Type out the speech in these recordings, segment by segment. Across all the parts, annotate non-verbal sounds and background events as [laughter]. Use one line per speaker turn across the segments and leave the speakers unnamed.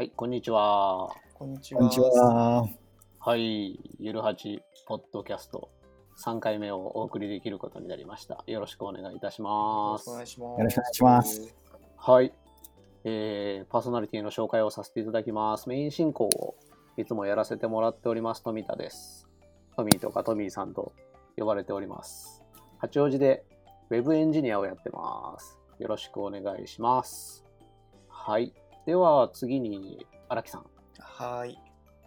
はい、こんにちは。
こんにちは。
こんにちは。
はい、ゆるはちポッドキャスト3回目をお送りできることになりました。よろしくお願いいたし
よ
ます
ろしくお。願いします。
よろしくお願いします。
はい、えー、パーソナリティの紹介をさせていただきます。メイン進行をいつもやらせてもらっております、富田です。トミーとかトミーさんと呼ばれております。八王子でウェブエンジニアをやってます。よろしくお願いします。はい。では次に荒木さん。
はい。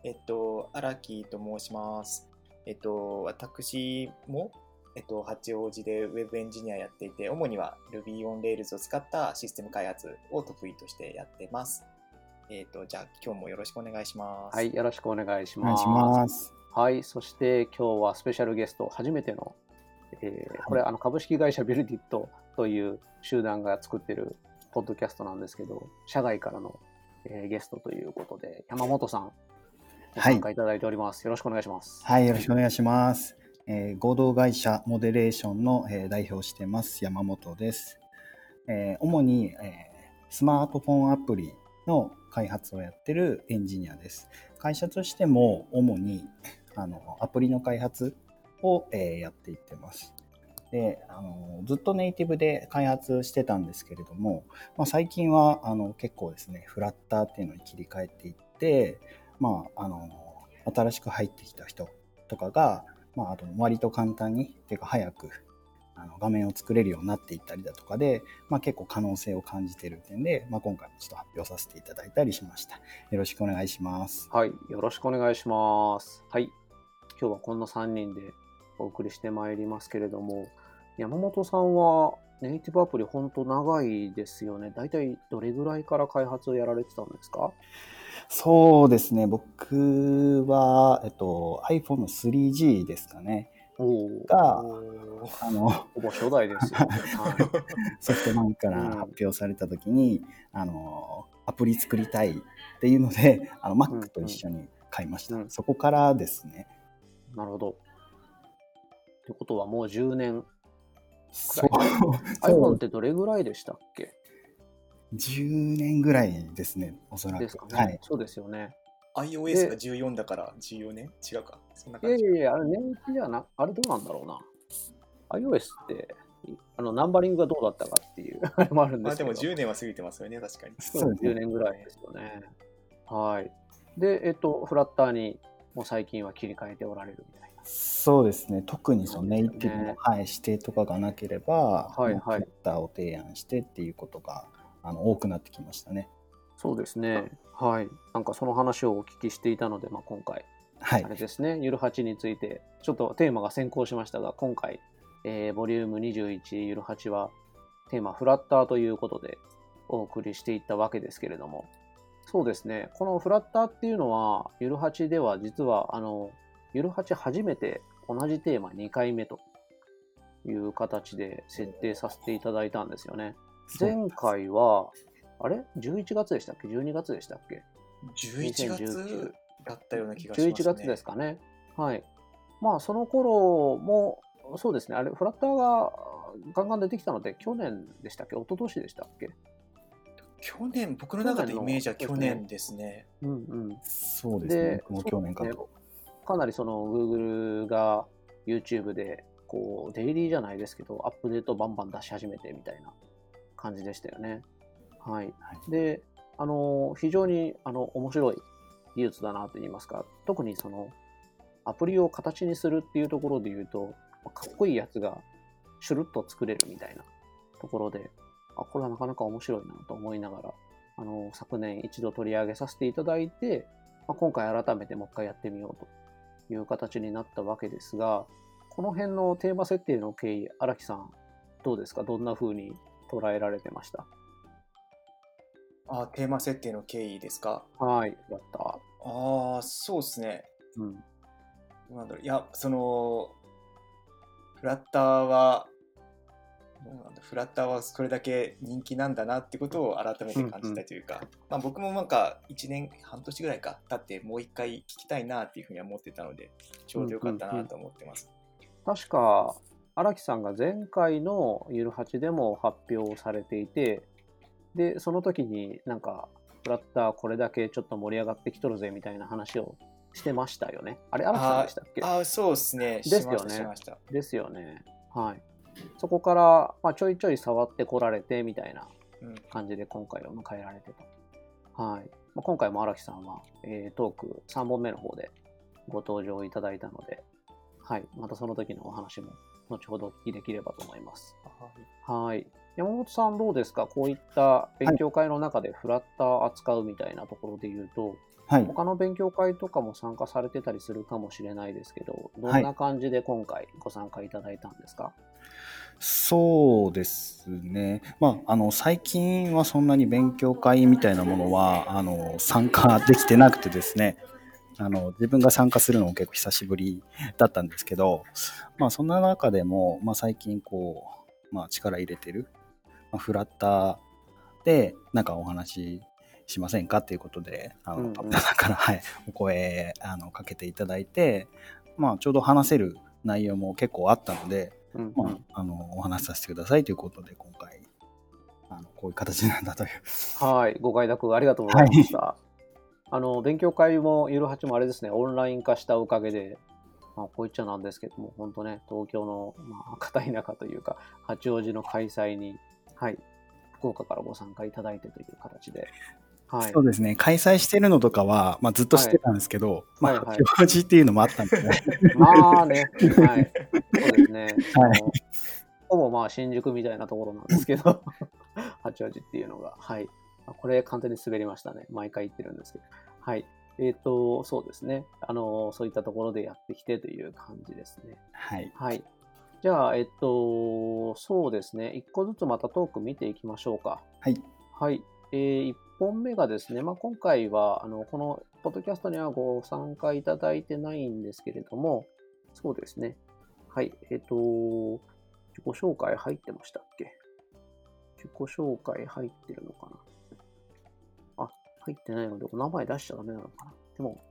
えっと、荒木と申します。えっと、私も、えっと、八王子でウェブエンジニアやっていて、主には Ruby on Rails を使ったシステム開発を得意としてやってます。えっと、じゃあ今日もよろしくお願いします。
はい、よろしくお願いし
お願いし
ます。
ます。
はい、そして今日はスペシャルゲスト、初めての、えーこれ、あの株式会社ビルディットという集団が作ってるポッドキャストなんですけど、社外からの、えーゲストということで、山本さん、ご
はい
参加いただいております。よろしくお願いします。
はい、よろしくお願いします。えー合同会社モデレーションの、えー代表をしてます山本です。えー主に、えースマートフォンアプリの開発をやってるエンジニアです。会社としても主にあのアプリの開発を、えーやっていってます。であのずっとネイティブで開発してたんですけれども、まあ、最近はあの結構ですねフラッターっていうのに切り替えていって、まあ、あの新しく入ってきた人とかが、まあ、あと割と簡単にっていうか早くあの画面を作れるようになっていったりだとかで、まあ、結構可能性を感じている点で、まあ、今回もちょっと発表させていただいたりしました。よろしくお願いします。
はい、よろしくお願いします。はい、今日はこんな3人でお送りしてまいりますけれども、山本さんはネイティブアプリ本当長いですよね。大体どれぐらいから開発をやられてたんですか？
そうですね、僕は、えっと、iPhone の 3G ですかね。
お
があの
ほぼ初代ですよ、ね。[laughs] はい
ソフトバンクから
うん
発表された時に、あのアプリ作りたいっていうのであの Mac と一緒に買いました、
うん
そこからですね
なるほど。ってことはもう10年。
そう [laughs]
iPhone ってどれぐらいでしたっけ
？10年ぐらいですねおそら
ですかね、
くはい
そうですよね。
iOS が14だから14年？違うか。そんない
や
感じ。
いやいや、あれ年季じゃな、あれどうなんだろうな。iOS って、あのナンバリングがどうだったかっていう、[laughs] あれもあるんでけど。
ますあでも10年は過ぎてますよね、確かに。
そう10
そうですね
年ぐらいですよね。はい。で、えっと、フラッターにもう最近は切り替えておられるみたいな。
そうですね。特にそのネイティブの、はい、指定とかがなければ、
はいはい。
ターを提案してっていうことがあの多くなってきましたね。
そうですね。はい。なんかその話をお聞きしていたので、まあ、今回、
はい。
あれですね、ゆる8について、ちょっとテーマが先行しましたが、今回、えーボリューム21ゆる8は、テーマフラッターということでお送りしていったわけですけれども、そうですね、このフラッターっていうのは、ゆる8では実は、あの、ゆる8初めて同じテーマ2回目という形で設定させていただいたんですよね。前回は、あれ ?11 月でしたっけ ?12 月でしたっけ
？11
2019
月だったような気がしますね。
11月ですかね。はい。まあ、その頃も、そうですね、あれ、フラッターがガンガン出てきたので、去年でしたっけ？一昨年でしたっけ？
去年、僕の中でイメージは去年ですね。
うんうん。
そうですねも去年かと、
かなりその Google が YouTube で、こう、デイリーじゃないですけど、アップデートバンバン出し始めてみたいな感じでしたよね。はい。
はい
で、あの、非常に、あの、面白い技術だなと言いますか、特にその、アプリを形にするっていうところで言うと、かっこいいやつがシュルッと作れるみたいなところで、あ、これはなかなか面白いなと思いながら、あの、昨年一度取り上げさせていただいて、まあ、今回改めてもう一回やってみようという形になったわけですが、この辺のテーマ設定の経緯、荒木さん、どうですか？どんな風に捉えられてました？
あ、テーマ設定の経緯ですか？
はい、やった。
ああ、そうですね。
うん。
なんだろういや、その、フラッターは、どうなんだフラッターはこれだけ人気なんだなってことを改めて感じたというか、まあ、僕もなんか1年、半年ぐらいか経ってもう一回聞きたいなっていうふうには思ってたので、ちょうどよかったなと思ってます。
確か、荒木さんが前回のゆる8でも発表されていて、で、その時になんか、フラッターこれだけちょっと盛り上がってきとるぜみたいな話をしてましたよね。あれ、荒木さんでしたっけ？
ああ、そうですね。
ですよね
しましたしました
ですよね。はい。そこから、まあ、ちょいちょい触ってこられてみたいな
うん
感じで今回を迎えられてと。はい。まあ、今回も荒木さんは、えートーク3本目の方でご登場いただいたので、はい。またその時のお話も後ほどお聞きできればと思います。はい。山本さんどうですか？こういった勉強会の中でフラッター扱うみたいなところで言うと、
はい。
他の勉強会とかも参加されてたりするかもしれないですけど、どん
はい
な感じで今回ご参加いただいたんですか、
そうですね。まあ、あの、最近はそんなに勉強会みたいなものは、あの、参加できてなくてですね、あの、自分が参加するのも結構久しぶりだったんですけど、まあ、そんな中でも、まあ、最近こう、まあ、力入れてる、まあ、フラッターで、なんかお話ししませんかっていうことで、あの、
うんん
から、はい、お声、あの、かけていただいて、まあ、ちょうど話せる内容も結構あったので、
うん
まあ、あのお話しさせてくださいということで今回あのこういう形なんだという。
はい、ご快諾ありがとうございました。あの勉強会もゆるはちもあれですね、オンライン化したおかげで、まあ、こう言っちゃなんですけども、本当ね、東京の、まあ、片田舎というか、八王子の開催に、はい、福岡からご参加いただいてという形で、はい。
そ、うですね。開催してるのとかは、まあ、ずっとしてたんですけど、まあ
はいはい。
八王子っていうのもあったんで。ね。[laughs]
まあね、はい、そうですね、
はい。
ほぼまあ新宿みたいなところなんですけど、[laughs] 八王子っていうのが、はい、あこれ完全に滑りましたね、毎回言ってるんですけど、はい、えっ、と、そうですね、あの、そういったところでやってきてという感じですね。
はい、
はい。じゃあ、えっと、そうですね、一個ずつまたトーク見ていきましょうか。
はい、
はい。えー、1本目がですね、まあ、今回は、あの、このポッドキャストにはご参加いただいてないんですけれども、そうですね。はい。えっ、と、自己紹介入ってましたっけ？自己紹介入ってるのかな？あ、入ってないので、お名前出しちゃダメなのかな？でも、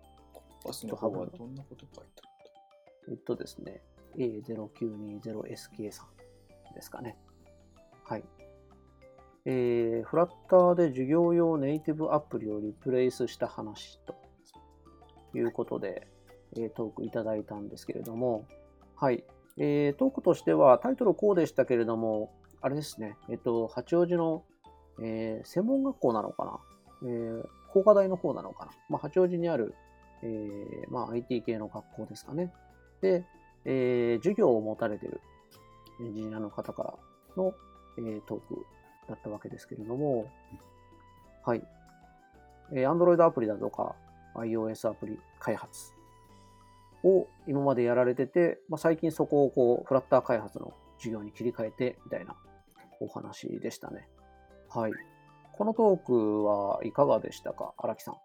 バスの方はどんなこと書いてあ
えっとですね、A0920SK さんですかね。はい。えー、フラッターで授業用ネイティブアプリをリプレイスした話ということで、えートークいただいたんですけれども、はい。えートークとしてはタイトルこうでしたけれども、あれですね、えっと、八王子の、えー専門学校なのかな、えー工科大の方なのかな、まあ、八王子にある、えーまあ、IT 系の学校ですかね。で、えー授業を持たれているエンジニアの方からの、えートークだったわけですけれども、はい。え Android アプリだとか iOS アプリ開発を今までやられてて、まあ、最近そこをこうフラッター開発の授業に切り替えてみたいなお話でしたね。はい。このトークはいかがでしたか？荒木さん。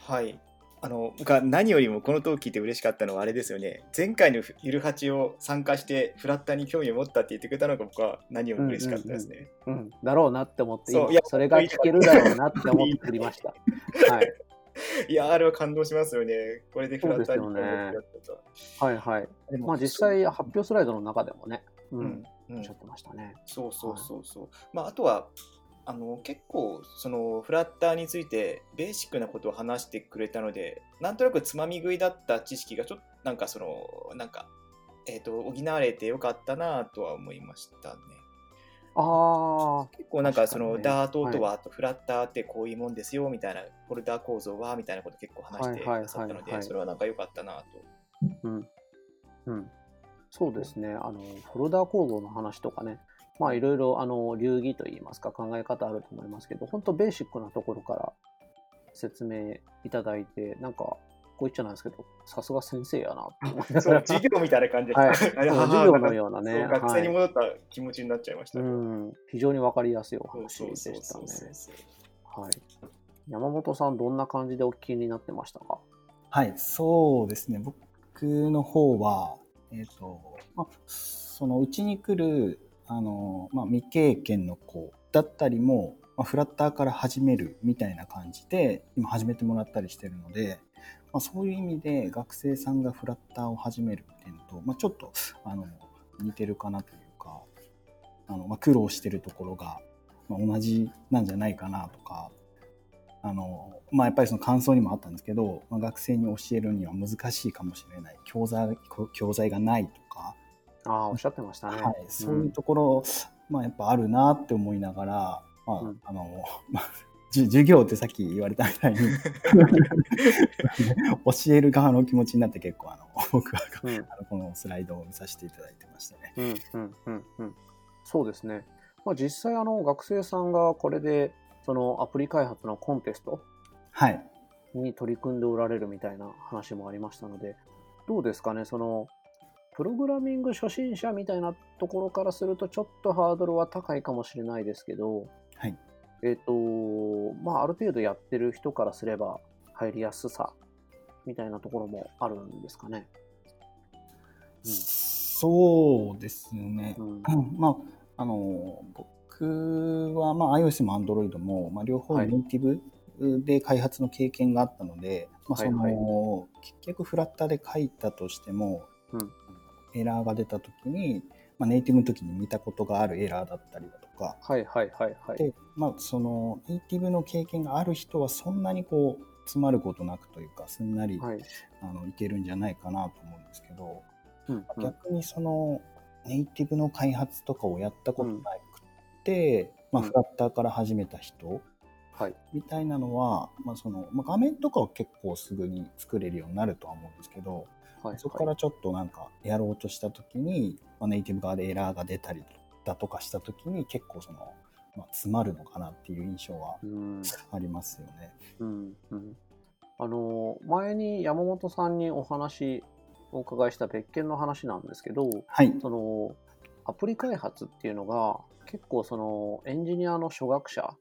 はい。あの、僕は何よりもこのトーク聞いて嬉しかったのはあれですよね。前回のゆるはちを参加してフラッターに興味を持ったって言ってくれたのが僕は何よりも嬉しかったですね。
うん、だろうなって思って、今
そういや
それが聞けるだろうなって思ってました。はい。[laughs]
いや、あれは感動しますよね。これでフラッターに興味を持ったと
はいはい。まあ実際発表スライドの中でもね、う、
うんん、うん
おっしゃってましたね。
そうそうそうそう。まあ、あとは、あの結構そのフラッターについてベーシックなことを話してくれたのでなんとなくつまみ食いだった知識がちょっとなんかそのなんかえっ、と補われてよかったなとは思いましたね。
あ
結構なんかそのダートとは、あとフラッターってこういうもんですよみたいなフォルダー構造はみたいなこと結構話してくださったの
はいはいはいはい。
でそれはなんか良かったなと。
あ、うん。うん。そうですね。あの、フォルダー構造の話とかね、まあいろいろ、あの、流儀といいますか考え方あると思いますけど、本当ベーシックなところから説明いただいて、なんか、こう言っちゃなんですけど、さすが先生やなって思いな
そう
がら。
授業みたいな感じで、
はい。[laughs] 授業のようなね
学生に
はい
戻った気持ちになっちゃいました
う
ね、
ん、非常にわかりやすいお話でしたね。山本さん、どんな感じでお聞きになってましたか？
はい、そうですね。僕の方は、えっ、と、まあ、そのうちに来る、あの、まあ、未経験の子だったりも、まあ、フラッターから始めるみたいな感じで、今始めてもらったりしてるので、まあ、そういう意味で学生さんがフラッターを始めるっていうのと、まあ、ちょっと、あの、似てるかなというか、あの、まあ、苦労してるところが、まあ、同じなんじゃないかなとかあの、まあ、やっぱりその感想にもあったんですけど、まあ、学生に教えるには難しいかもしれない。教材教材がないと、
ああ、おっしゃってましたね。
はい、そういうところ、まあ、やっぱあるなって思いながら、まあ
うん
あのまあ、じ授業ってさっき言われたみたいに [laughs] 教える側の気持ちになって結構あの [laughs] 僕は
うん、うん、
あのこのスライドを見させていただいてましたね。
うん、うん、うん、うん。そうですね。まあ、実際、あの、学生さんがこれで、そのアプリ開発のコンテスト
はい。
に取り組んでおられるみたいな話もありましたので、どうですかね、その、プログラミング初心者みたいなところからすると、ちょっとハードルは高いかもしれないですけど、
はい。
えっ、と、まあ、ある程度やってる人からすれば入りやすさみたいなところもあるんですかね。
そうですね。
うん。
まあ、あの、僕は、まあ、iOS も Android も、まあ、両方
はい
ネイティブで開発の経験があったので、まあ、その、
はい
結局フラッターで書いたとしても、
うん
エラーが出た時に、まあ、ネイティブの時に見たことがあるエラーだったりだとか、
はいはいはいはい。
で、まあ、そのネイティブの経験がある人はそんなにこう詰まることなくというかすんなり、
はい。
あのいけるんじゃないかなと思うんですけど、
うんうん
逆にそのネイティブの開発とかをやったことなくて、まあ、
うん
フラッターから始めた人
はい。
みたいなのは、まあそのまあ、画面とかは結構すぐに作れるようになるとは思うんですけど、
はい。
そこからちょっとなんかやろうとした時に、まあ、ネイティブ側でエラーが出たりだとかした時に結構その、まあ、詰まるのかなっていう印象は
うん。
ありますよね。
うん。うん。あの、前に山本さんにお話お伺いした別件の話なんですけど、
はい。
その、アプリ開発っていうのが、結構その、エンジニアの初学者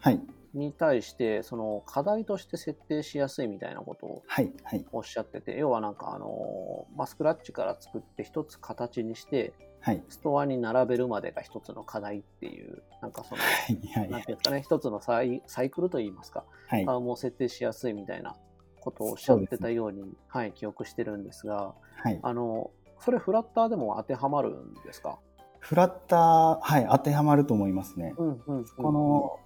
はい。
に対して、その、課題として設定しやすいみたいなことを
はい。はい。
おっしゃってて、要はなんかあの、まあ、スクラッチから作って一つ形にして、
はい。
ストアに並べるまでが一つの課題っていう、なんかその、
はい。はい
うんですかね、一つのサイサイクルといいますか、
はい。
あもう設定しやすいみたいなことをおっしゃってたように、はい、記憶してるんですが、
はい。
あの、それフラッターでも当てはまるんですか？
フラッター、はい、当てはまると思いますね。
うんうん、うん。
この、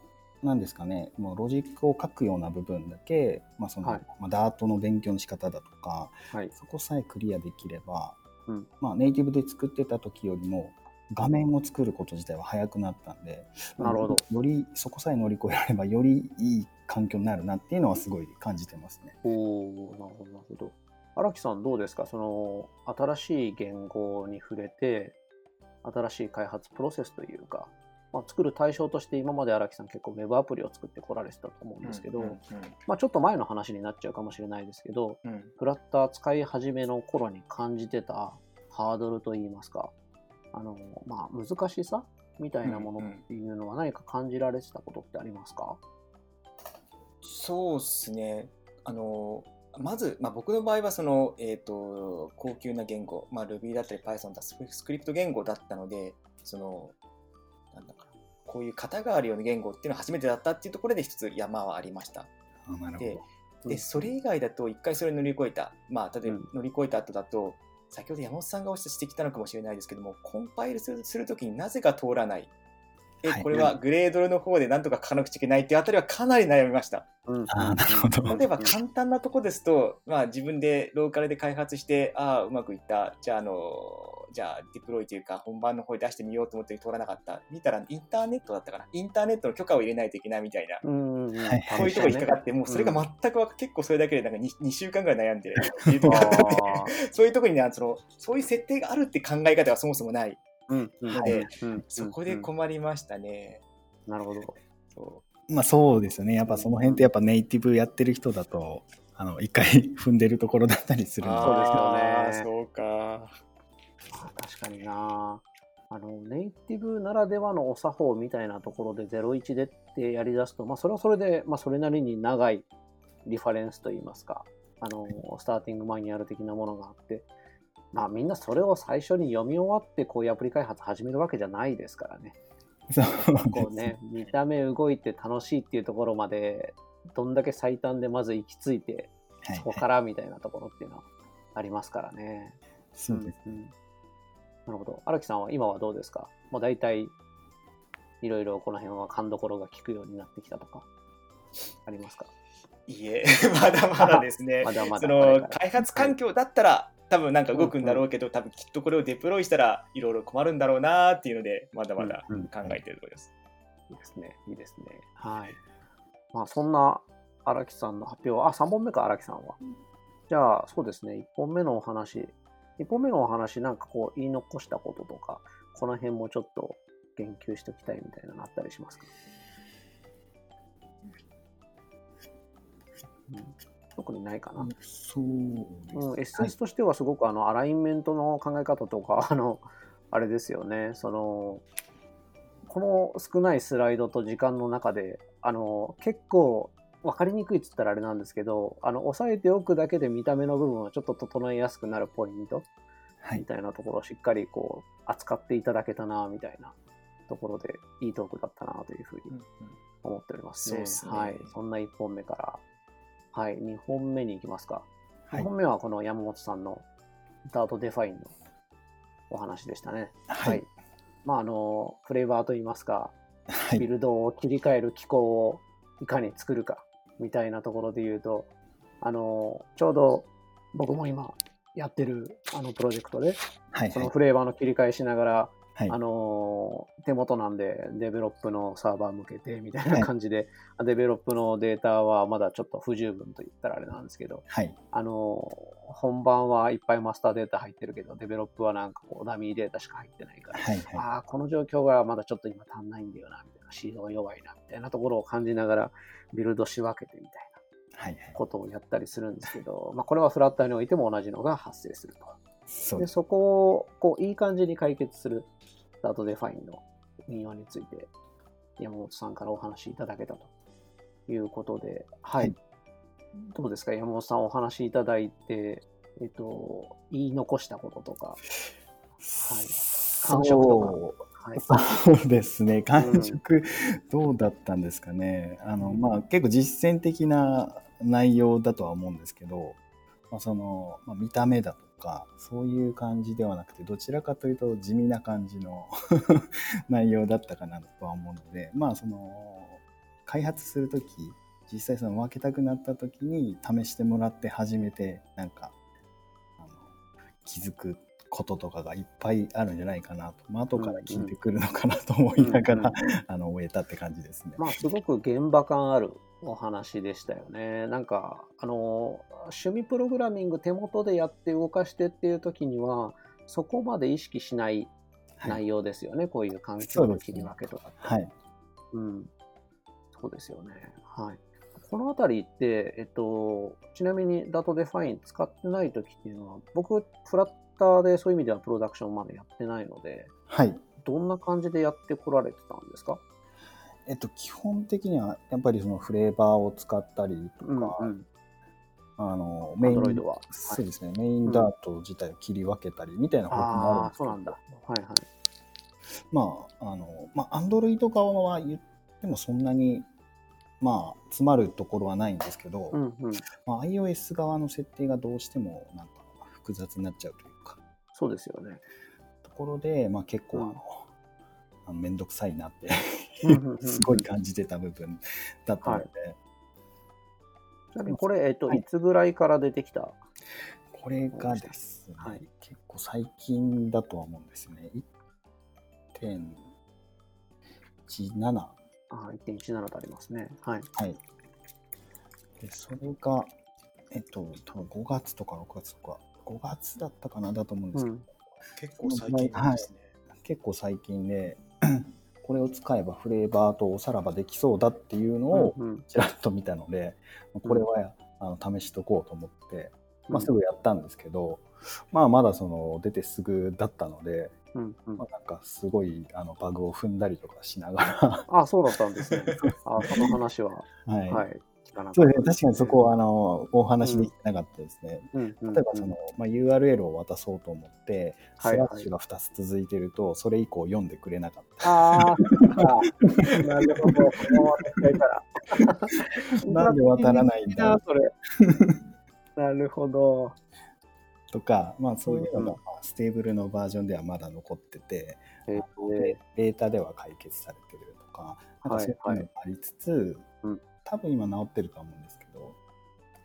なんですかね、もうロジックを書くような部分だけ、まあその
はい
まあ、ダートの勉強の仕方だとか、
はい。
そこさえクリアできれば、
うん
まあ、ネイティブで作ってた時よりも画面を作ること自体は早くなったんで、
なるほど
よりそこさえ乗り越えられればよりいい環境になるなっていうのはすごい感じてますね。
おおなるほど、なるほど。荒木さんどうですか？その、新しい言語に触れて、新しい開発プロセスというか、まあ、作る対象として今まで荒木さん結構ウェブアプリを作ってこられてたと思うんですけど、
うん
まあ、ちょっと前の話になっちゃうかもしれないですけど、
うん。うん
フラッター使い始めの頃に感じてたハードルといいますか、あの、まあ、難しさみたいなものっていうのは何か感じられてたことってありますか、
そうですね。あのまず、まあ、僕の場合はその、えー、と高級な言語、まあ、Ruby だったり Python だスクスクリプト言語だったのでそのなんだかな。こういう型があるような言語っていうのは初めてだったっていうところで一つ山はありました。で
うん。
でそれ以外だと一回それ乗り越えた、まあ、例えば
うん。
乗り越えた後だと、先ほど山本さんがおっしゃってきたのかもしれないですけどもコンパイルするするときになぜか通らない。え
はい。
これはグレードルの方でなんとか書かなくちゃいけないっていうあたりはかなり悩みました。
うん。
あーなるほど。
例えば簡単なとこですと、まあ、自分でローカルで開発して、ああ、うまくいった、じゃあ、あの、じゃあ、ディプロイというか、本番の方に出してみようと思って通らなかった。見たら、インターネットだったかな。インターネットの許可を入れないといけないみたいな。
うんうんう
い
そういうとこ引っかかって、もうそれが全くわか結構それだけでなんか 2, 2週間ぐらい悩んで、っていうところがあったんで。
あ [laughs]
そういうところにねその、そういう設定があるって考え方はそもそもない。
ーうんうん
ので
うん
そこで
うん
困りましたね。
なるほど。
そ
まあそうですよね。やっぱその辺ってやっぱネイティブやってる人だと、あの、一回 [laughs] 踏んでるところだったりす
う
るので。
そうですよね
そうか。
あ確かになあのネイティブならではのお作法みたいなところで01でってやりだすと、まあ、それはそれで、まあ、それなりに長いリファレンスといいますかあのスターティングマニュアル的なものがあって、まあ、みんなそれを最初に読み終わってこういうアプリ開発始めるわけじゃないですからね。
そう
こうね、見た目動いて楽しいっていうところまでどんだけ最短でまず行き着いて
はい
そこからみたいなところっていうのはありますからね。
そうです。
んんなるほど。荒木さんは今はどうですか？もう大体いろいろこの辺は勘どころが効くようになってきたとか、ありますか？
いいえ、[laughs] まだまだですね。
まだまだ
その開発環境だったら、多分なんか動くんだろうけど、多分きっとこれをデプロイしたらいろいろ困るんだろうなっていうので、まだまだ
うんうん
考えてるところです。
いいですね。いいですね。はい。まあ、そんな荒木さんの発表、あ、3本目か、荒木さんは。じゃあ、そうですね、1本目のお話、1本目のお話、なんかこう、言い残したこととか、この辺もちょっと言及しておきたいみたいなのあったりしますか、うん、特にないかな。
そう
うん、
ですね。
SS としてはすごくあのアラインメントの考え方とか、[laughs] あの、あれですよね、その、この少ないスライドと時間の中で、あの、結構分かりにくいっつったらあれなんですけど、あの、押さえておくだけで見た目の部分をちょっと整えやすくなるポイント
はい。
みたいなところをしっかりこう、扱っていただけたな、みたいなところで、いいトークだったな、というふうに
うんうん
思っておりますね。
そうっすね
はい。そんな1本目から、はい、2本目に行きますか。
はい
2本目はこの山本さんの Dart define のお話でしたね。
はい。
まあ、あの、 flavor といいますか、
はい。
ビルドを切り替える機構をいかに作るか、みたいなところで言うと、あの、ちょうど僕も今やってるあのプロジェクトで、
はい。
そのフレーバーの切り替えしながら、
はい。
あのー手元なんで develop のサーバー向けてみたいな感じで、 develop のデータはまだちょっと不十分と言ったらあれなんですけど、
はい。
あのー本番はいっぱいマスターデータ入ってるけど、 develop はなんかこうダミーデータしか入ってないから、
はい。はい。
ああ、この状況がまだちょっと今足んないんだよな、みたいな、シードが弱いな、みたいなところを感じながらビルドし分けてみたいな
はい。
ことをやったりするんですけど、まあこれはフラッターにおいても同じのが発生すると。で、
そうです。
そこを、こう、いい感じに解決する、 Dart define の運用について、山本さんからお話しいただけたということで、はい。
はい
どうですか、山本さんお話しいただいて、えっと、言い残したこととか、はい。感触とかはい。
そうですね。感触、どうだったんですかね。あの、まあ、結構実践的な内容だとは思うんですけど、まあ、その、まあ、見た目だとか、そういう感じではなくて、どちらかというと地味な感じの [laughs] 内容だったかなとは思うので、まあ、その、開発する時、実際その分けたくなった時に試してもらって初めて、なんか、あの気づくこととかがいっぱいあるんじゃないかなと、まあ後から聞いてくるのかなと思いながら、あの終えたって感じですね。
まあ、すごく現場感あるお話でしたよね。なんか、あの、趣味プログラミング手元でやって動かしてっていう時には、そこまで意識しない
はい、
内容ですよね。こういう環境の切り分けとかって。
はい、
うん。そうですよね。はい。このあたりって、えっと、ちなみに Dart define 使ってない時っていうのは、僕、フラッターでそういう意味ではプロダクションまだやってないので、
はい。
どんな感じでやってこられてたんですか？
えっと、基本的にはやっぱりそのフレーバーを使ったりとか、
うんうん。
あのメイン
は。
そうですね、 main dart 自体を切り分けたりみたいな方法もあるんですけど
そうなんだ。はいはい。
まあ、あの、まあ、 Android 側は言ってもそんなに、まあ、詰まるところはないんですけど、
うんうん。
まあ、iOS 側の設定がどうしてもなんか複雑になっちゃうというか、
そうですよね。
ところで、まあ、結構あの、
うん
あのめんどくさいなってすごい感じてた部分だったので、
ちなみにこれ、えっと、
はい
いつぐらいから出てきた？
これがですね、
はい
結構最近だとは思うんですよね。1.17。
あ1.17とありますね。はい。
はい。で、それが、えっと、多分5月とか6月とか、5月だったかなだと思うんですけど、
うん。
結構最近ですね。
結構最近で、[clears throat] これを使えばフレーバーとおさらばできそうだっていうのを
うんうん。
ちらっと見たので、これはあの試しとこうと思って、まあ、すぐやったんですけど、まあまだその出てすぐだったので、
うんうん。
まあ、なんかすごいあのバグを踏んだりとかしなが
あ、そうだったんですね。あ、その話は、
ら、[laughs] はい。
はい、
そうですね、確かにそこはあのお話できてなかったですね。
うん
例えばその、まあ、URL を渡そうと思って、
はいはい
スラッシュが2つ続いてると、それ以降読んでくれなかった。
ああ、なるほど。このままら。[laughs]
なんで渡らないんだ
な、それ。なるほど。
とか、まあ、そういうの
うん
も、まあ stable のバージョンではまだ残ってて、
え
でベータでは解決されてるとか、なんかそういうのがありつつ、
うん
多分今治ってるとは思うんですけど、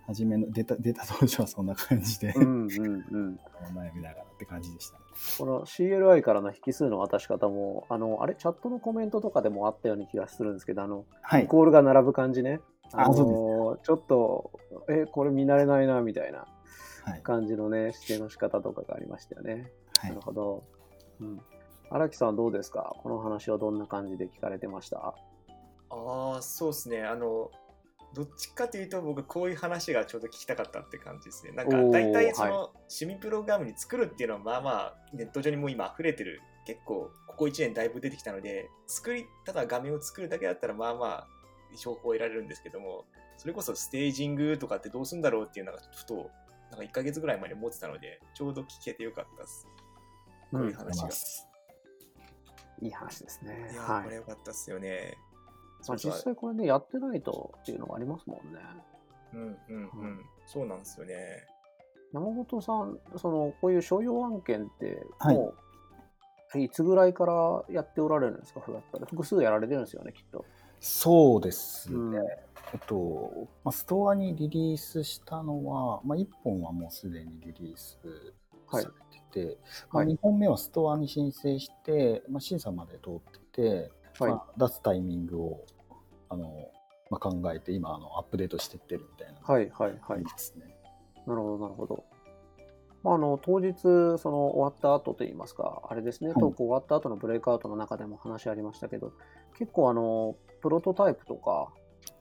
初めの出た出た当初はそんな感じで、
うんうんうん。
悩みながらって感じでしたね。
この CLI からの引数の渡し方も、あの、あれ、チャットのコメントとかでもあったような気がするんですけど、あの、イ
はい。
コールが並ぶ感じね。の
あそう
ちょっと、え、これ見慣れないな、みたいな
はい。
感じのね、指定の仕方とかがありましたよね。
はい
なるほど。うん。荒木さんはどうですか？この話はどんな感じで聞かれてました？
ああ、そうですね。あの、どっちかというと僕こういう話がちょうど聞きたかったって感じですね。なんか大体そ
は
の趣味プログラムに作るっていうのはまあまあネット上にもう今溢れてる。結構ここ1年だいぶ出てきたので、作り、ただ画面を作るだけだったらまあまあ情報を得られるんですけども、それこそステージングとかってどうするんだろうっていうのがちょっとなんか1ヶ月ぐらい前に思ってたので、ちょうど聞けてよかったです。こういう話が。
いい話ですね
い。やー、
はい
これ。よかったっすよね。
まあ、実際これね、やってないとっていうのがありますもんね。
うんうんうん。そうなんですよね。
山本さん、そのこういう商用案件って、
はい
もう、い、つぐらいからやっておられるんですか、フラッターで。複数やられてるんですよね、きっと。
そうですね。
うん
えっと、まあ、ストアにリリースしたのは、まあ、1本はもうすでにリリースされてて、まあ、
はい
2本目はストアに申請して、まあ、審査まで通ってて、
はい。
まあ、出すタイミングをあの、まあ、考えて、今あの、アップデートしてってるみたいな
はい、はい、はい。
ですね。
なるほど、なるほど。まあ、あの当日、その終わった後といいますか、あれですね、
はい
トーク終わった後のブレイクアウトの中でも話ありましたけど、結構あの、プロトタイプとか、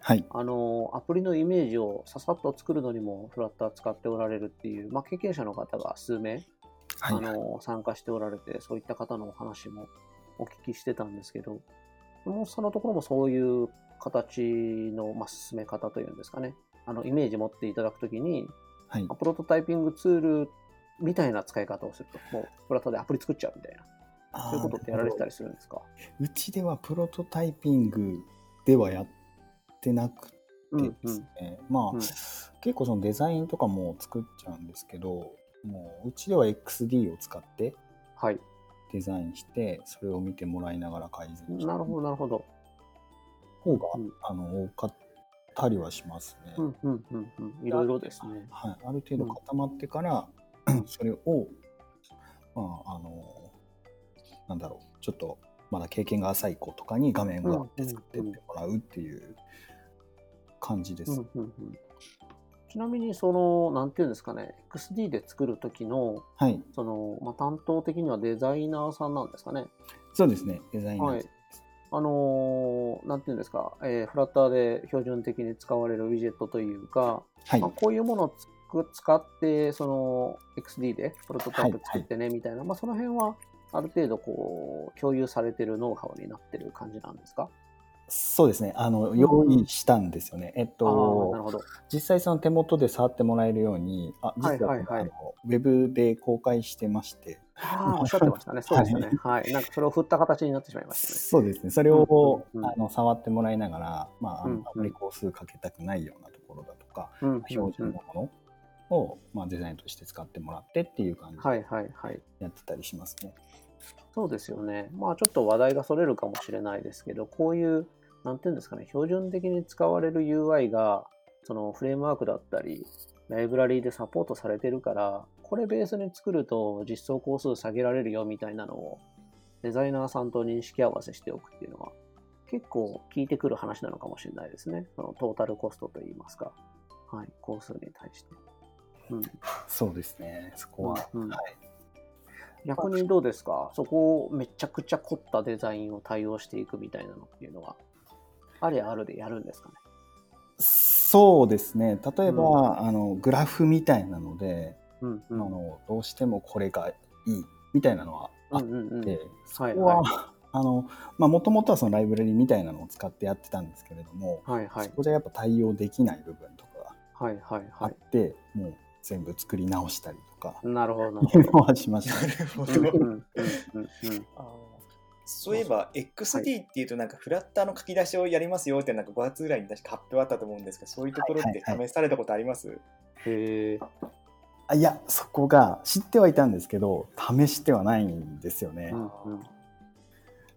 はい。
あのアプリのイメージをささっと作るのにもフラッター使っておられるっていう、まあ、経験者の方が数名、
はい。
あの参加しておられて、そういった方のお話もお聞きしてたんですけど、もうそのところもそういう形の、まあ、進め方というんですかね、あのイメージ持っていただくときに、
はい
まあ。プロトタイピングツールみたいな使い方をすると、もうプラットでアプリ作っちゃうみたいな、そういうことってやられてたりするんですか？
うちではプロトタイピングではやってなくて
うん
ですね、まあ、
うん
結構そのデザインとかも作っちゃうんですけどもううちでは XD を使って
はい。
デザインしてそれを見てもらいながら改善して
なるほど、なるほど。
方が、
うん。
あの多かったりはしますね、
うん、うん、うん、うん。いろいろですね。
はい、ある程度固まってから、[clears throat] それをまああのなんだろう。ちょっとまだ経験が浅い子とかに画面をあって作ってってもらうっていう感じです、
うんうんうんちなみに、その、なんていうんですかね、XD で作るときの、
はい。
その、まあ、担当的にはデザイナーさんなんですかね？
そうですねデザイン
はい。あのーなんていうんですか、えーフラッターで標準的に使われるウィジェットというか、
はい。
まあ、こういうものをつく使って、その XD でプロトタイプ作ってねみたいな、まあ、その辺はある程度こう共有されてるノウハウになってる感じなんですか？
そうですねあの用意したんですよね、えっと。実際その手元で触ってもらえるようにあ実は,、あのウェブで公開してまして
ああ、[laughs] おっしゃってましたね。そうですよね。はい。なんかそれを振った形になってしまいましたね。
そうですねそれを、あの触ってもらいながら、まあ、ああまり工数かけたくないようなところだとか、標準のものを、まあ、デザインとして使ってもらってっていう感じで
はいはいはい。
やってたりしますね。
そうですよね。まあちょっと話題がそれるかもしれないですけど、こういう、なんていうんですかね、標準的に使われる UI が、そのフレームワークだったり、ライブラリーでサポートされてるから、これベースに作ると実装工数下げられるよみたいなのを、デザイナーさんと認識合わせしておくっていうのは、結構効いてくる話なのかもしれないですね。そのトータルコストといいますか。はい、工数に対して。うん。
そうですねそこは、
うんうん
はい、
逆にどうですか？そこをめちゃくちゃ凝ったデザインを対応していくみたいなのっていうのは、ありあるでやるんですかね？
そうですね例えば、あのグラフみたいなので、
うんう
あ
ん。
のどうしてもこれがいいみたいなのはあっ
うんうんうん
て、そ
はい
こは、[laughs] あのまあもともとはそのライブラリみたいなのを使ってやってたんですけれども、
はいはい
そ。こじゃやっぱ対応できない部分とかが
はいはい
あ
は
って、もう全部作り直したりとか
い。なるほどなる
いう
ほ
の [laughs] はしまし
な
たね。
るほ
ど。うん
ど。
うんうんうん [laughs]
あーそういえば XD っていうとなんかフラッターの書き出しをやりますよってなんか5月ぐらいに確か発表あったと思うんですけどそういうところって
はいはいは
試されたことあります、
へえ。
あいやそこが知ってはいたんですけど試してはないんですよね、
うんうん。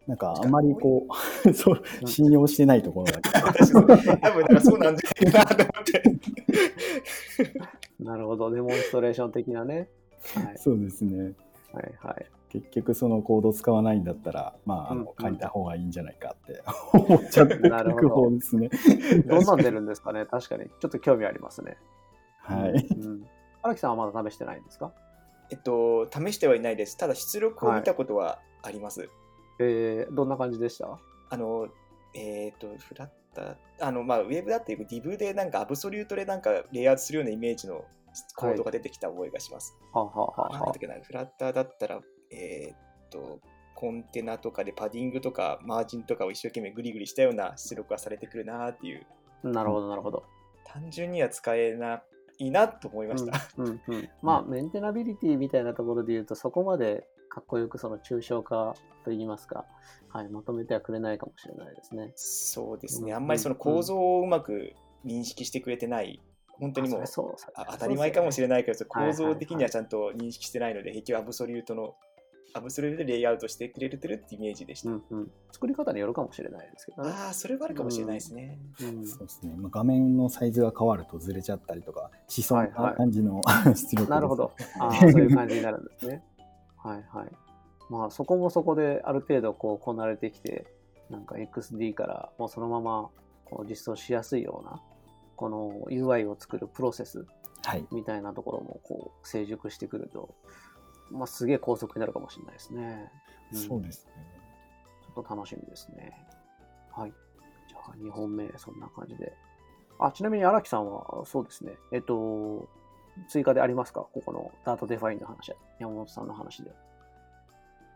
なんかあんまりこう [laughs] そう
うん
信用してないところが。
私多分なんかそうなんじゃないかなと思って。
なるほど、デモンストレーション的なね。はい。
そうですね。
はいはい。
結局そのコード使わないんだったらまああの借りた方がいいんじゃないかって思っちゃって
なるほど
く方ですね
どんなん出るんですかね？[laughs] 確かに。ちょっと興味ありますね。
はい
うん。荒木さんはまだ試してないんですか？
えっと、試してはいないです。ただ出力を見たことはあります。
えー、どんな感じでした？
あの、えっ、と、フラッター、あの、まあ、ウェブだっていう DIV でなんかアブソリュートでなんかレイアウトするようなイメージのコードが出てきた覚えがします。
はあ、はあはあは
なんだっけな、フラッターだったら、えっ、と、コンテナとかでパディングとかマージンとかを一生懸命グリグリしたような出力がされてくるなっていう、
あ、なるほど、なるほど。
単純には使えないなと思いました。
うんうんうん、まあ、メンテナビリティみたいなところで言うと、そこまでかっこよくその抽象化といいますか、はい、まとめてはくれないかもしれないですね。
そうですね、
うん
あんまりその構造をうまく認識してくれてない、本当にもう当たり前かもしれ
ない。
けど、構造的にはちゃんと認識してないので、結局アブソリュートの、アブソリュートでレイアウトしてくれてるってイメージでした。
うんうん、作り方によるかもしれないですけどね。
ああ、それはあるかもしれないですね。
うん
そうですね、まあ、画面のサイズが変わるとずれちゃったりとかしそう
はいは
ない感じの [laughs] 出力です
なるほど。ああ、そういう感じになるんですね。はいはい。まあ、そこもそこである程度こうこなれてきて、なんか XD からもうそのままこう実装しやすいような、この UI を作るプロセス
はい
みたいなところもこう成熟してくると、まあ、すげえ高速になるかもしれないですね。ん
そうですね
ちょっと楽しみですね。はい。じゃあ、2本目、そんな感じで。あ、ちなみに荒木さんは、そうですね。えっと、追加でありますか？ここの Dart define の話、山本さんの話で。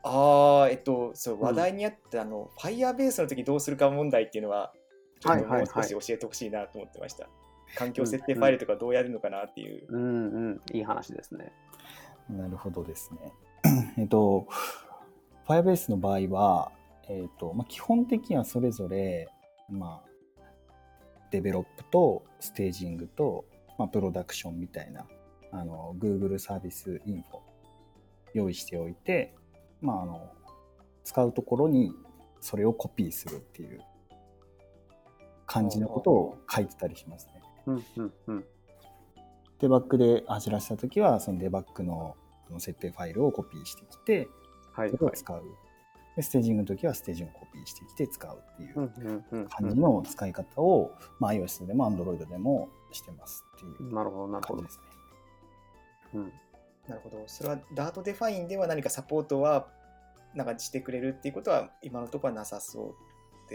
ああ、えっと、そう、
ん
話題にあった、あの、Firebase の時どうするか問題っていうのは、ちょっともう
はいはいはい
少し教えてほしいなと思ってました。環境設定ファイルとかどうやるのかなっていう。
うんうん、いい話ですね。
なるほどですね。[clears throat] えっと、Firebase の場合は、えっとまあ、基本的にはそれぞれ、まあ、デベロップとステージングと、まあ、プロダクションみたいなあの Google サービスインフォ用意しておいて、まあ、あの使うところにそれをコピーするっていう感じのことを書いてたりしますね。
うんうんうん。
デバッグで走らせたときは、そのデバッグの設定ファイルをコピーしてきて、
はい、
それを
はい。
使う。で、ステージングのときはステージングをコピーしてきて使うっていう
うんうんうん
感じの使い方を、まあ、iOS でも Android でもしてますっていう
うん。なるほど、なるほど
感じで。すね。
うん。
なるほど。それは Dart define では何かサポートはなんかしてくれるっていうことは今のところはなさそう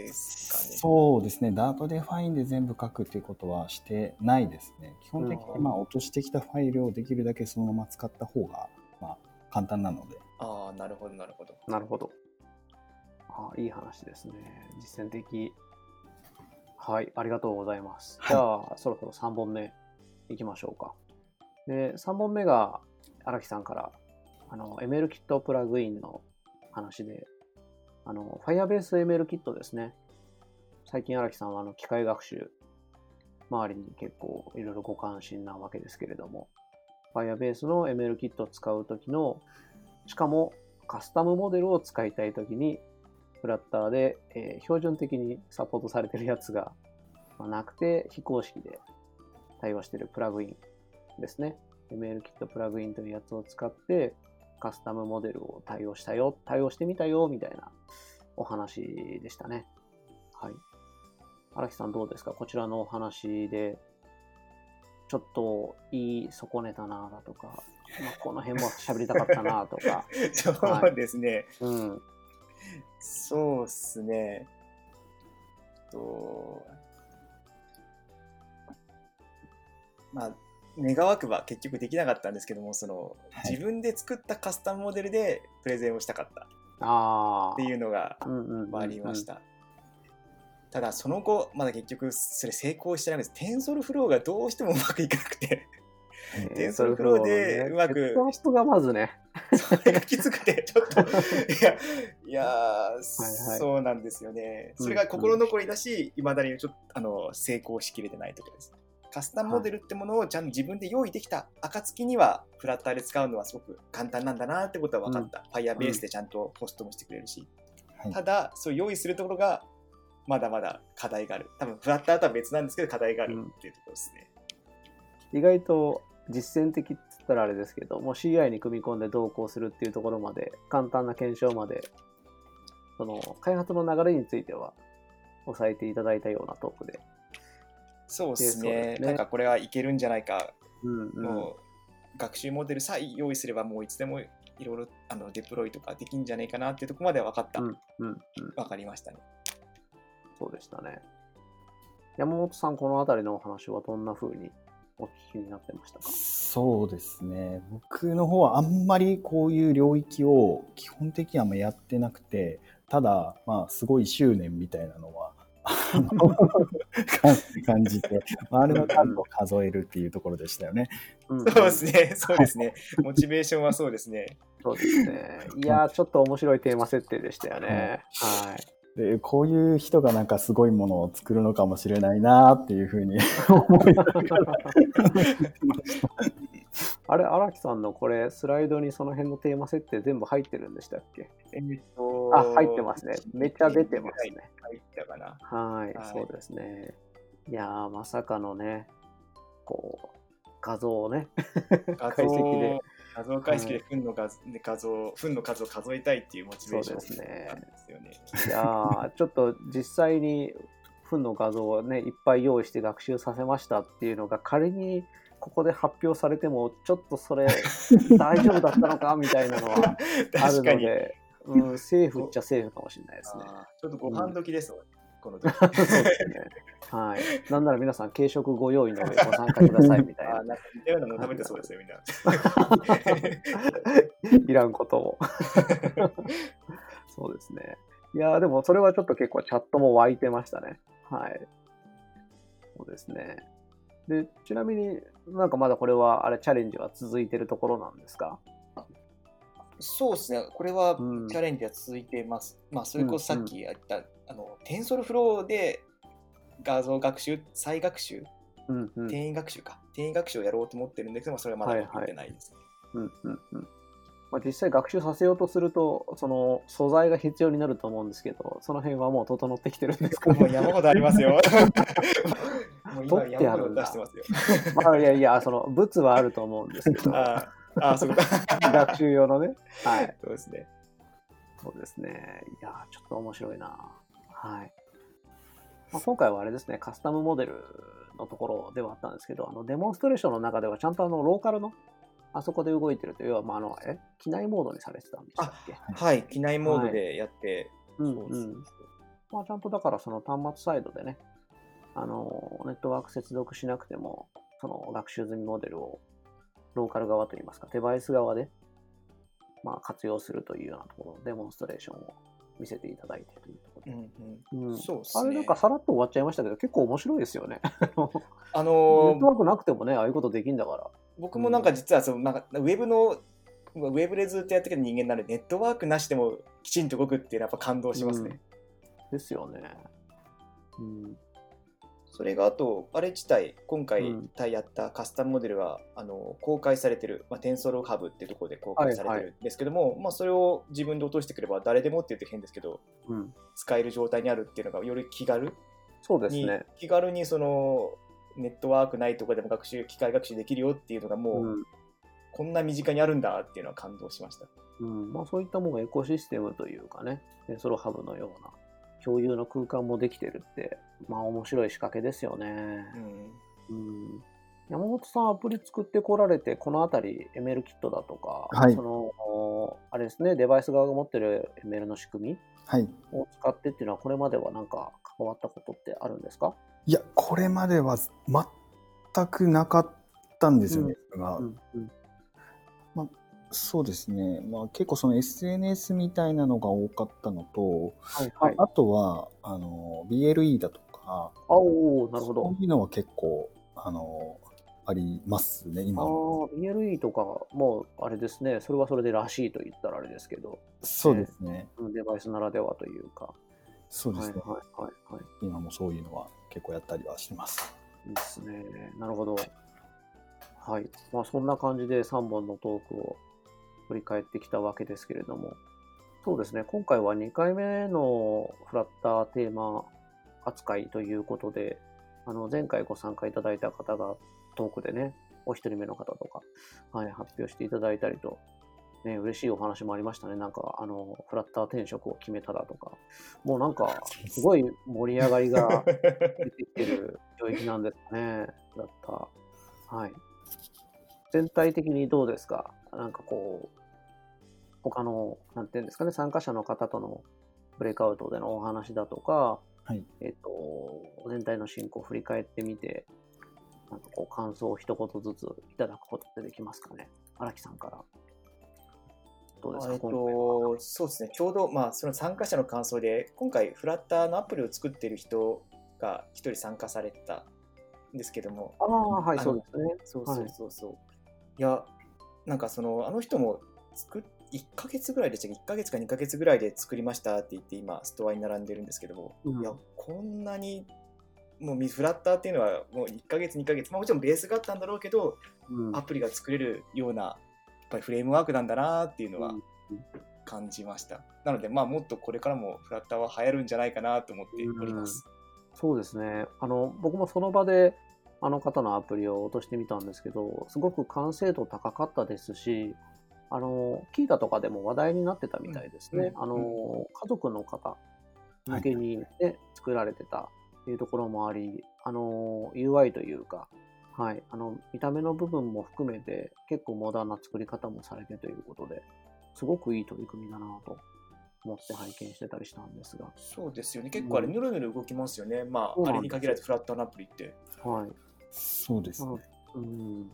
ですかね。
そうですね。 Dart define で全部書くっていうことはしてないですね。基本的
うん
にまあ落としてきたファイルをできるだけそのまま使った方がまあ簡単なので。
ああ、なるほど、なるほど。
なるほど。あいい話ですね。実践的。はい、ありがとうございます。
はい
じゃあ、そろそろ3本目いきましょうか。で、3本目が荒木さんから、あの、ML キットプラグインの話で、あの、Firebase ML キットですね。最近荒木さんはあの機械学習周りに結構いろいろご関心なわけですけれども、Firebase の ML キットを使うときの、しかもカスタムモデルを使いたいときに、フラッターで、え標準的にサポートされてるやつが、まなくて、非公式で対応してるプラグインですね。ML キットプラグインというやつを使って、カスタムモデルを対応したよ、対応してみたよ、みたいなお話でしたね。はい。荒木さんどうですか？こちらのお話で、ちょっと言い損ねたなだとか、まあ、この辺も喋りたかったなとか、[laughs]
そうですね。
うん。
そうですね。と、まあ、願わくば結局できなかったんですけども、その、
はい
自分で作ったカスタムモデルでプレゼンをしたかったっ。ていうのが
うんうんうんうん
ありまし。た。ただ、その後、まだ結局それ成功してないんです。 TensorFlow がどうしてもうまくいかなくて、
えー
TensorFlow でうまく
セットアップがまずね。
それがきつくて、[laughs] ちょっと、いや、いやー
はい
そうなんですよね。
うん
それが心残りだし、いまだにちょっとあの成功しきれてないところです。カスタムモデルってものをちゃんと自分で用意できた暁には、フラッターで使うのはすごく簡単なんだなってことは分かった。Firebase でちゃんとホストもしてくれるし。
はい
ただ、そう用意するところが、まだまだ課題がある。多分、フラッターとは別なんですけど、課題があるっていうところですね。
意外と実践的って言ったらあれですけど、もう CI に組み込んで同行するっていうところまで、簡単な検証まで、その開発の流れについては押さえていただいたようなトークで。
そうですね。
すね
なんかこれはいけるんじゃないか。
うんうん、
もう、学習モデルさえ用意すれば、もういつでもいろいろあのデプロイとかできんじゃないかなっていうところまでは分かった。
うんうんうん、
分かりましたね。
そうでしたね。山本さん、このあたりのお話はどんな風にお聞きになってましたか？
そうですね。僕の方はあんまりこういう領域を基本的にはやってなくて、ただ、まあ、すごい執念みたいなのは、[laughs] 感じて、あれの数を数えるっていうところでしたよね。
うん
そうですね。そうですね。モチベーションはそうですね。
そうですね。いやー、ちょっと面白いテーマ設定でしたよね。はい。
でこういう人がなんかすごいものを作るのかもしれないなっていうふうに [laughs]
あれ、荒木さんのこれ、スライドにその辺のテーマ設定全部入ってるんでしたっけ？
えっと
あ、入ってますね。めっちゃ出てますね。
入ったかな。
はい、
はい
そうですね。いやー、まさかのね、こう、画像をね、[laughs]
画
解
像
析で。
画像解析で糞の画,、画像糞の数を数えたいっていうモチベーション
そうですね
すよね。
いやー、ちょっと実際に、糞の画像をね、いっぱい用意して学習させましたっていうのが、仮にここで発表されても、ちょっとそれ、[laughs] 大丈夫だったのかみたいなのはある。ので、うん、セーフっちゃセーフかもしれないですね。
ちょっとご飯時ですもん、この時。[laughs]
そうですね。はい。なんなら皆さん、軽食ご用意の上ご参加くださいみたいな。
あーなんか似たようなの食べてそうですよ、みんな。[laughs]
いらんことを。そうですね。いやーでもそれはちょっと結構チャットも湧いてましたね。はい。そうですね。で、ちなみになんかまだこれは、あれ、チャレンジは続いてるところなんですか？
そうですね、これは
うん
チャレンジは続いてます。まあ、それこそさっき言った、あの、テンソルフローで画像学習、再学習、
うんうん。
転移学習か、転移学習をやろうと思ってるんだけども、それはまだやってないですね。
うんうんうん。まあ、実際学習させようとすると、その素材が必要になると思うんですけど、その辺はもう整ってきてるんですか
もう山ほどありますよ。[laughs] もう今山ほど出してますよ。[laughs]
まあ、いやいや、その物はあると思うんですけど、
あー [laughs] あー、そうか。[laughs]
学習用のね。はい。
そうですね。
そうですね。いやー、ちょっと面白いな。はい。まあ、今回はあれですね、カスタムモデルのところではあったんですけど、あのデモンストレーションの中ではちゃんとあのローカルのあそこで動いてるという、まあ、あの、え機内モードにされてたんでしたっけ？
はい、機内モードでやって、
うん
そうです
うん。まあ、ちゃんとだからその端末サイドでね、あの、ネットワーク接続しなくても、その学習済みモデルをローカル側といいますか、デバイス側で、まあ、活用するというようなところのデモンストレーションを見せていただいてというところで。
うんうん
うん
そうですね
あれなんかさらっと終わっちゃいましたけど、結構面白いですよね。[laughs]
あ
ネ
のー
ットワークなくてもね、ああいうことできんだから。
僕もなんか実はそのなんかウェブのウェブでずっとやってきた人間なのでネットワークなしでもきちんと動くっていうのはやっぱ感動しますね。
ですよね。うん。
それがあとあれ自体今回
うん
やったカスタムモデルは、あの公開されてる、まあ、テンソロハブっていうところで公開されて
はい
るんですけども、まあ、それを自分で落としてくれば誰でもって言って変ですけど
うん。
使える状態にあるっていうのがより気軽に、
そうですね。
気軽にそのネットワークないとかでも学習機械学習できるよっていうのがもう、
うん。
こんな身近にあるんだっていうのは感動しました。
うん。まあそういったものエコシステムというかね、テンソロハブのような共有の空間もできてるって、まあ面白い仕掛けですよね。
うん
うん。山本さんアプリ作ってこられて、このあたり ML キットだとか、
はい
その、あれですね、デバイス側が持ってる ML の仕組み
はい。
を使ってっていうのは、これまではなんか関わったことってあるんですか？
いや、これまでは全くなかったんですよね。それが
うんうん
そうですね。まあ結構その SNS みたいなのが多かったのと、
はいはい。
ああとは、あの、BLE だとか、
あおーなるほ
そ
ど。
ういうのは結構、あの、ありますね、
あ
今。
あ、BLE とかもうあれですね、それはそれでらしいと言ったらあれですけど、
そうですね。
うんデバイスならではというか。
そうですね。
はいはいはいはい。
今もそういうのは結構やったりはしてます。
いいですね。なるほど。はい。まあ、そんな感じで3本のトークを振り返ってきたわけですけれども、そうですね。今回は2回目のフラッターテーマ扱いということで、あの、前回ご参加いただいた方がトークでね、お一人目の方とか、はい、発表していただいたりと、ね、嬉しいお話もありましたね。なんか、あの、フラッター転職を決めただとか、もうなんか、すごい盛り上がりが出てきてる領域なんですね、フラッター。はい。全体的にどうですか？なんかこう、他の、なんていうんですかね、参加者の方とのブレイクアウトでのお話だとか、
はい。
えっと、全体の進行を振り返ってみて、なんかこう、感想を一言ずついただくことってできますかね。荒木さんから。どうですか、
えっ
今回は
と、そうですね、ちょうど、まあ、その参加者の感想で、今回、フラッターのアプリを作っている人が一人参加されてたんですけども、
ああ、はい、そうですね。
そうそうそうそう。い、や、なんかその、あの人も作っ1ヶ月ぐらいでしたっけ？1ヶ月か2ヶ月ぐらいで作りましたって言って今ストアに並んでるんですけども、
うん。
いやこんなにもうフラッターっていうのはもう1ヶ月2ヶ月、まあ、もちろんベースがあったんだろうけど
うん。
アプリが作れるようなやっぱりフレームワークなんだなっていうのは
うん。
感じました、なのでまあもっとこれからもフラッターは流行るんじゃないかなと思っております、
そうですね。あの、僕もその場で、あの方のアプリを落としてみたんですけど、すごく完成度高かったですし、あの、キータとかでも話題になってたみたいですね。
うん
あの、家族の方向けに、ね作られてたっていうところもあり、あの、UI というか、はい、あの、見た目の部分も含めて、結構モダンな作り方もされてということで、すごくいい取り組みだなと思って拝見してたりしたんですが、
そうですよね。結構あれ
うん。
ぬるぬる動きますよね、
うなんですよ。
ああれに限らずフラッターのアプリって。
はい。
そうですね。
うん、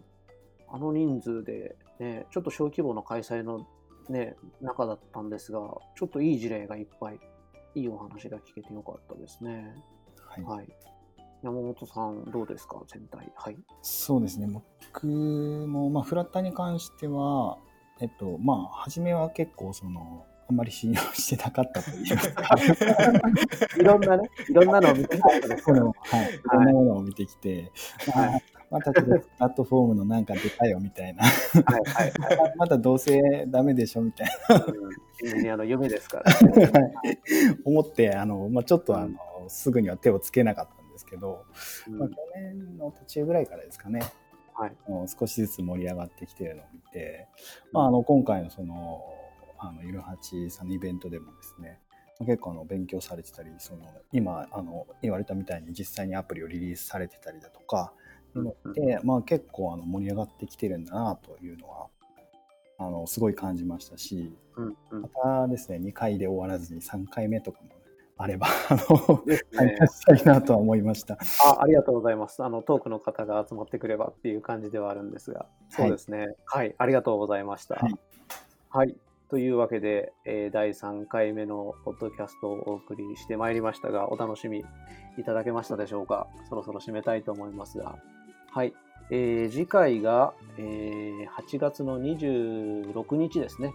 あの人数で、ね、ちょっと小規模の開催の、ね、中だったんですが、ちょっといい事例がいっぱい、いいお話が聞けてよかったですね。
はい。
はい。山本さん、どうですか、全体。はい。
そうですね。僕も、まあ、フラッターに関しては、えっと、まあ、初めは結構、その、あんまり信用してなかったというか、[laughs]
いろんなね、いろんなのを見てきたんです
この、[laughs] はい、いろんなものを見てきて、まあ、またちょっとプラットフォームのなんか出たよみたいな、
はいはいはい。
まだどうせダメでしょみたい
うんエンジニアの夢ですから、ね。
な、はい。思って、あの、まあ、ちょっとあの、すぐには手をつけなかったんですけど、
うん。
まあ、去年の途中ぐらいからですかね、
はい。
少しずつ盛り上がってきているのを見て、まあ、あの今回のそのあのゆるはちさんのイベントでもですね結構あの勉強されてたりその今あの言われたみたいに実際にアプリをリリースされてたりだとかいうので、まあ、結構あの盛り上がってきてるんだなというのはあのすごい感じましたしまたですね2回で終わらずに3回目とかもあればあ参
ね
加したいなとは思いました。
あありがとうございます。あの、トークの方が集まってくればっていう感じではあるんですが、そうですね。はい、ありがとうございました。
は
はいい。というわけで、えー第3回目のポッドキャストをお送りしてまいりましたが、お楽しみいただけましたでしょうか？そろそろ締めたいと思いますが。はい。えー次回が、えー8月の26日ですね。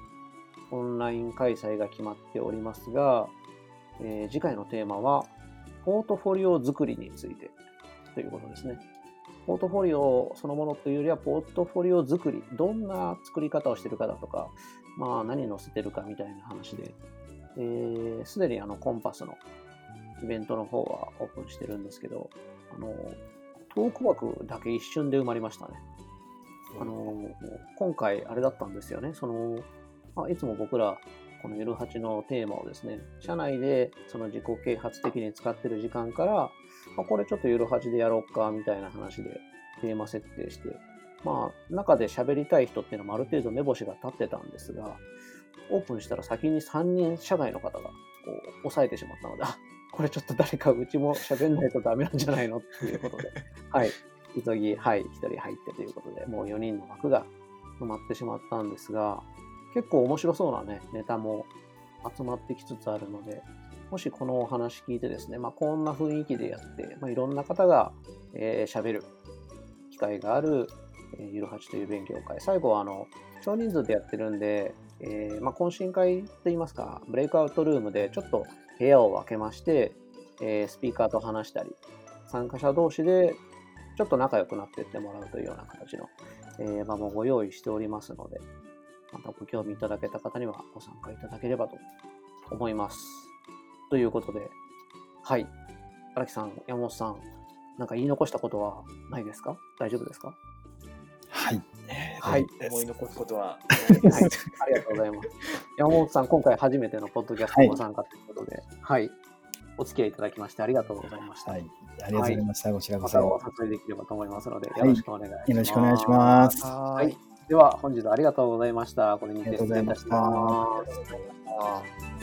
オンライン開催が決まっておりますが、えー次回のテーマは、ポートフォリオ作りについてということですね。ポートフォリオそのものというよりは、ポートフォリオ作り、どんな作り方をしてるかだとか、まあ何載せてるかみたいな話で、えーすでにあのコンパスのイベントの方はオープンしてるんですけど、あの、トーク枠だけ一瞬で埋まりましたね。あの、今回あれだったんですよね。その、まあ、いつも僕ら、このゆる8のテーマをですね、社内でその自己啓発的に使ってる時間から、まあ、これちょっとゆる8でやろうか、みたいな話でテーマ設定して、まあ、中で喋りたい人っていうのもある程度目星が立ってたんですが、オープンしたら先に3人社外の方がこう抑えてしまったので、あこれちょっと誰かうちも喋んないとダメなんじゃないのっていうことで、[laughs] はい、急ぎ、はい、1人入ってということで、もう4人の枠が埋まってしまったんですが、結構面白そうなね、ネタも集まってきつつあるので、もしこのお話聞いてですね、まあ、こんな雰囲気でやって、まあ、いろんな方が喋、えー喋る機会がある、えーゆるはちという勉強会。最後はあの少人数でやってるんで、えーまあ、懇親会といいますか、ブレイクアウトルームでちょっと部屋を分けまして、えースピーカーと話したり、参加者同士でちょっと仲良くなっていってもらうというような形の、えー場もご用意しておりますので、またご興味いただけた方にはご参加いただければと思います。ということで、はい。荒木さん、山本さん、なんか言い残したことはないですか？大丈夫ですか？
はい。
はい
思い残すことは
はい。ありがとうございます。[laughs] 山本さん、今回初めてのポッドキャストご参加ということで、はい。お付き合いいただきましてありがとうございました。
はい。ありがとうございました。こちらこそ。
またお
よ
誘いできればと思いますので、
はい
よろしくお願いします。
ろしくお願いします。
は
はい。では、本日はありがとうございました。これにて
ありがとうございました
失礼いたします。